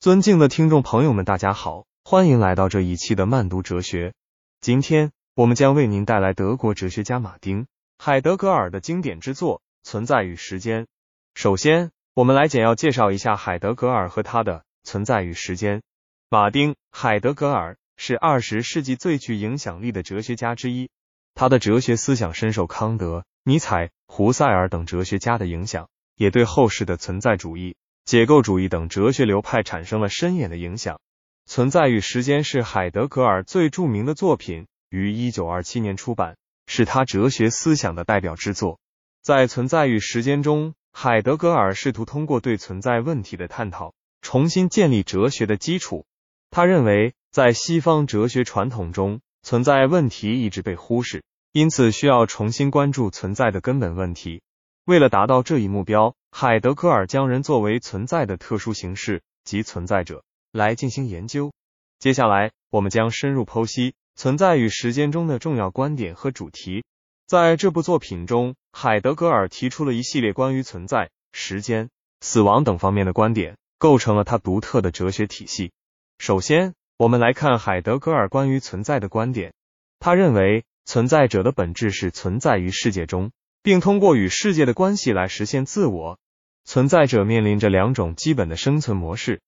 尊敬的听众朋友们，大家好，欢迎来到这一期的慢读哲学。今天我们将为您带来德国哲学家马丁·海德格尔的经典之作《存在与时间》。首先，我们来简要介绍一下海德格尔和他的《存在与时间》。马丁·海德格尔是二十世纪最具影响力的哲学家之一，他的哲学思想深受康德、尼采、胡塞尔等哲学家的影响，也对后世的存在主义。解构主义等哲学流派产生了深远的影响。《存在与时间》是海德格尔最著名的作品，于一九二七年出版，是他哲学思想的代表之作。在《存在与时间》中，海德格尔试图通过对存在问题的探讨，重新建立哲学的基础。他认为，在西方哲学传统中，存在问题一直被忽视，因此需要重新关注存在的根本问题。为了达到这一目标，海德格尔将人作为存在的特殊形式及存在者来进行研究。接下来，我们将深入剖析《存在与时间》中的重要观点和主题。在这部作品中，海德格尔提出了一系列关于存在、时间、死亡等方面的观点，构成了他独特的哲学体系。首先，我们来看海德格尔关于存在的观点。他认为，存在者的本质是存在于世界中。并通过与世界的关系来实现自我。存在者面临着两种基本的生存模式：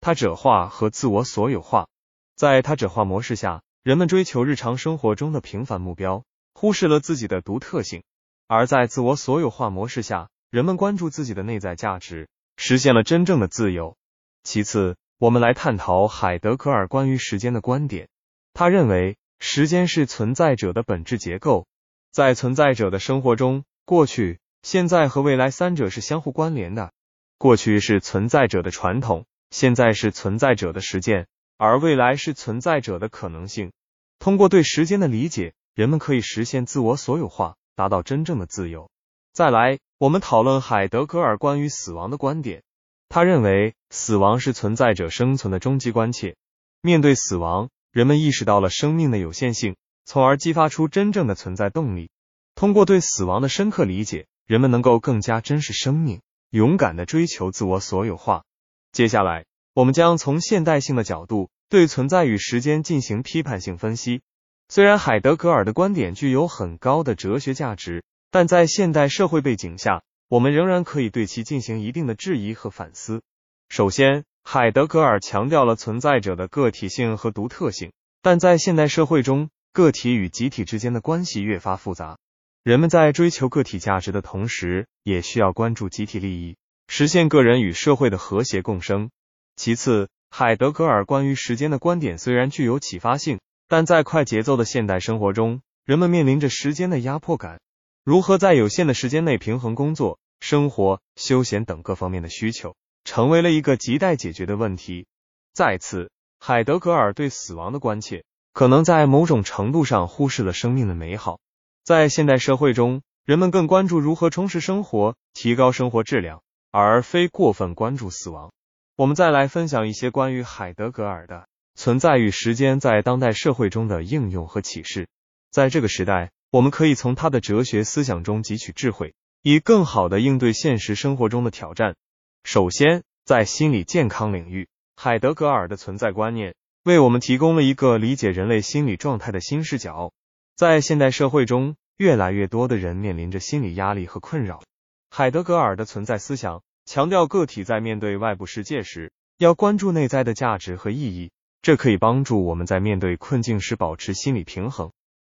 他者化和自我所有化。在他者化模式下，人们追求日常生活中的平凡目标，忽视了自己的独特性；而在自我所有化模式下，人们关注自己的内在价值，实现了真正的自由。其次，我们来探讨海德格尔关于时间的观点。他认为，时间是存在者的本质结构。在存在者的生活中，过去、现在和未来三者是相互关联的。过去是存在者的传统，现在是存在者的实践，而未来是存在者的可能性。通过对时间的理解，人们可以实现自我所有化，达到真正的自由。再来，我们讨论海德格尔关于死亡的观点。他认为，死亡是存在者生存的终极关切。面对死亡，人们意识到了生命的有限性。从而激发出真正的存在动力。通过对死亡的深刻理解，人们能够更加珍视生命，勇敢的追求自我所有化。接下来，我们将从现代性的角度对存在与时间进行批判性分析。虽然海德格尔的观点具有很高的哲学价值，但在现代社会背景下，我们仍然可以对其进行一定的质疑和反思。首先，海德格尔强调了存在者的个体性和独特性，但在现代社会中，个体与集体之间的关系越发复杂，人们在追求个体价值的同时，也需要关注集体利益，实现个人与社会的和谐共生。其次，海德格尔关于时间的观点虽然具有启发性，但在快节奏的现代生活中，人们面临着时间的压迫感，如何在有限的时间内平衡工作、生活、休闲等各方面的需求，成为了一个亟待解决的问题。再次，海德格尔对死亡的关切。可能在某种程度上忽视了生命的美好。在现代社会中，人们更关注如何充实生活、提高生活质量，而非过分关注死亡。我们再来分享一些关于海德格尔的存在与时间在当代社会中的应用和启示。在这个时代，我们可以从他的哲学思想中汲取智慧，以更好的应对现实生活中的挑战。首先，在心理健康领域，海德格尔的存在观念。为我们提供了一个理解人类心理状态的新视角。在现代社会中，越来越多的人面临着心理压力和困扰。海德格尔的存在思想强调个体在面对外部世界时，要关注内在的价值和意义，这可以帮助我们在面对困境时保持心理平衡，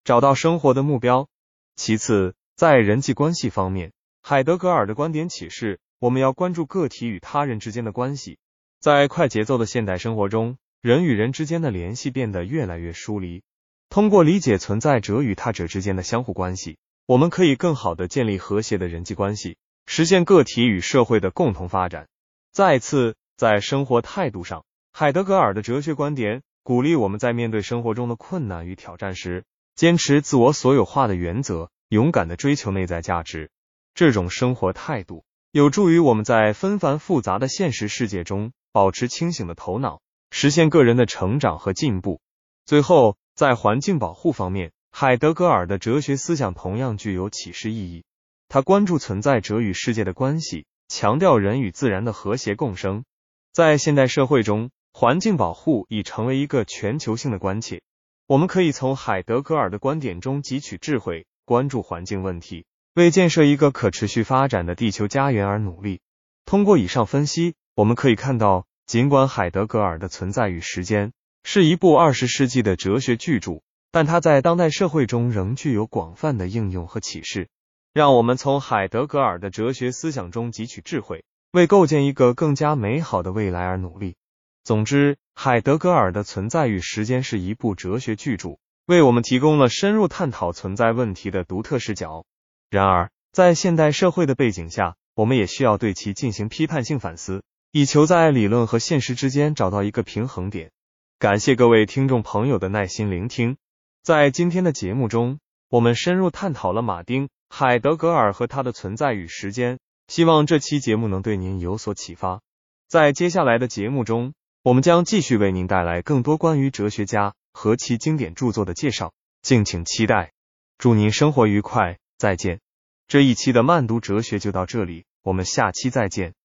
找到生活的目标。其次，在人际关系方面，海德格尔的观点启示我们要关注个体与他人之间的关系。在快节奏的现代生活中，人与人之间的联系变得越来越疏离。通过理解存在者与他者之间的相互关系，我们可以更好的建立和谐的人际关系，实现个体与社会的共同发展。再次，在生活态度上，海德格尔的哲学观点鼓励我们在面对生活中的困难与挑战时，坚持自我所有化的原则，勇敢的追求内在价值。这种生活态度有助于我们在纷繁复杂的现实世界中保持清醒的头脑。实现个人的成长和进步。最后，在环境保护方面，海德格尔的哲学思想同样具有启示意义。他关注存在者与世界的关系，强调人与自然的和谐共生。在现代社会中，环境保护已成为一个全球性的关切。我们可以从海德格尔的观点中汲取智慧，关注环境问题，为建设一个可持续发展的地球家园而努力。通过以上分析，我们可以看到，尽管海德格尔的《存在与时间》是一部二十世纪的哲学巨著，但它在当代社会中仍具有广泛的应用和启示。让我们从海德格尔的哲学思想中汲取智慧，为构建一个更加美好的未来而努力。总之，海德格尔的《存在与时间》是一部哲学巨著，为我们提供了深入探讨存在问题的独特视角。然而，在现代社会的背景下，我们也需要对其进行批判性反思，以求在理论和现实之间找到一个平衡点。感谢各位听众朋友的耐心聆听。在今天的节目中，我们深入探讨了马丁·海德格尔和他的《存在与时间》，希望这期节目能对您有所启发。在接下来的节目中，我们将继续为您带来更多关于哲学家和其经典著作的介绍，敬请期待。祝您生活愉快，再见。这一期的慢读哲学就到这里，我们下期再见。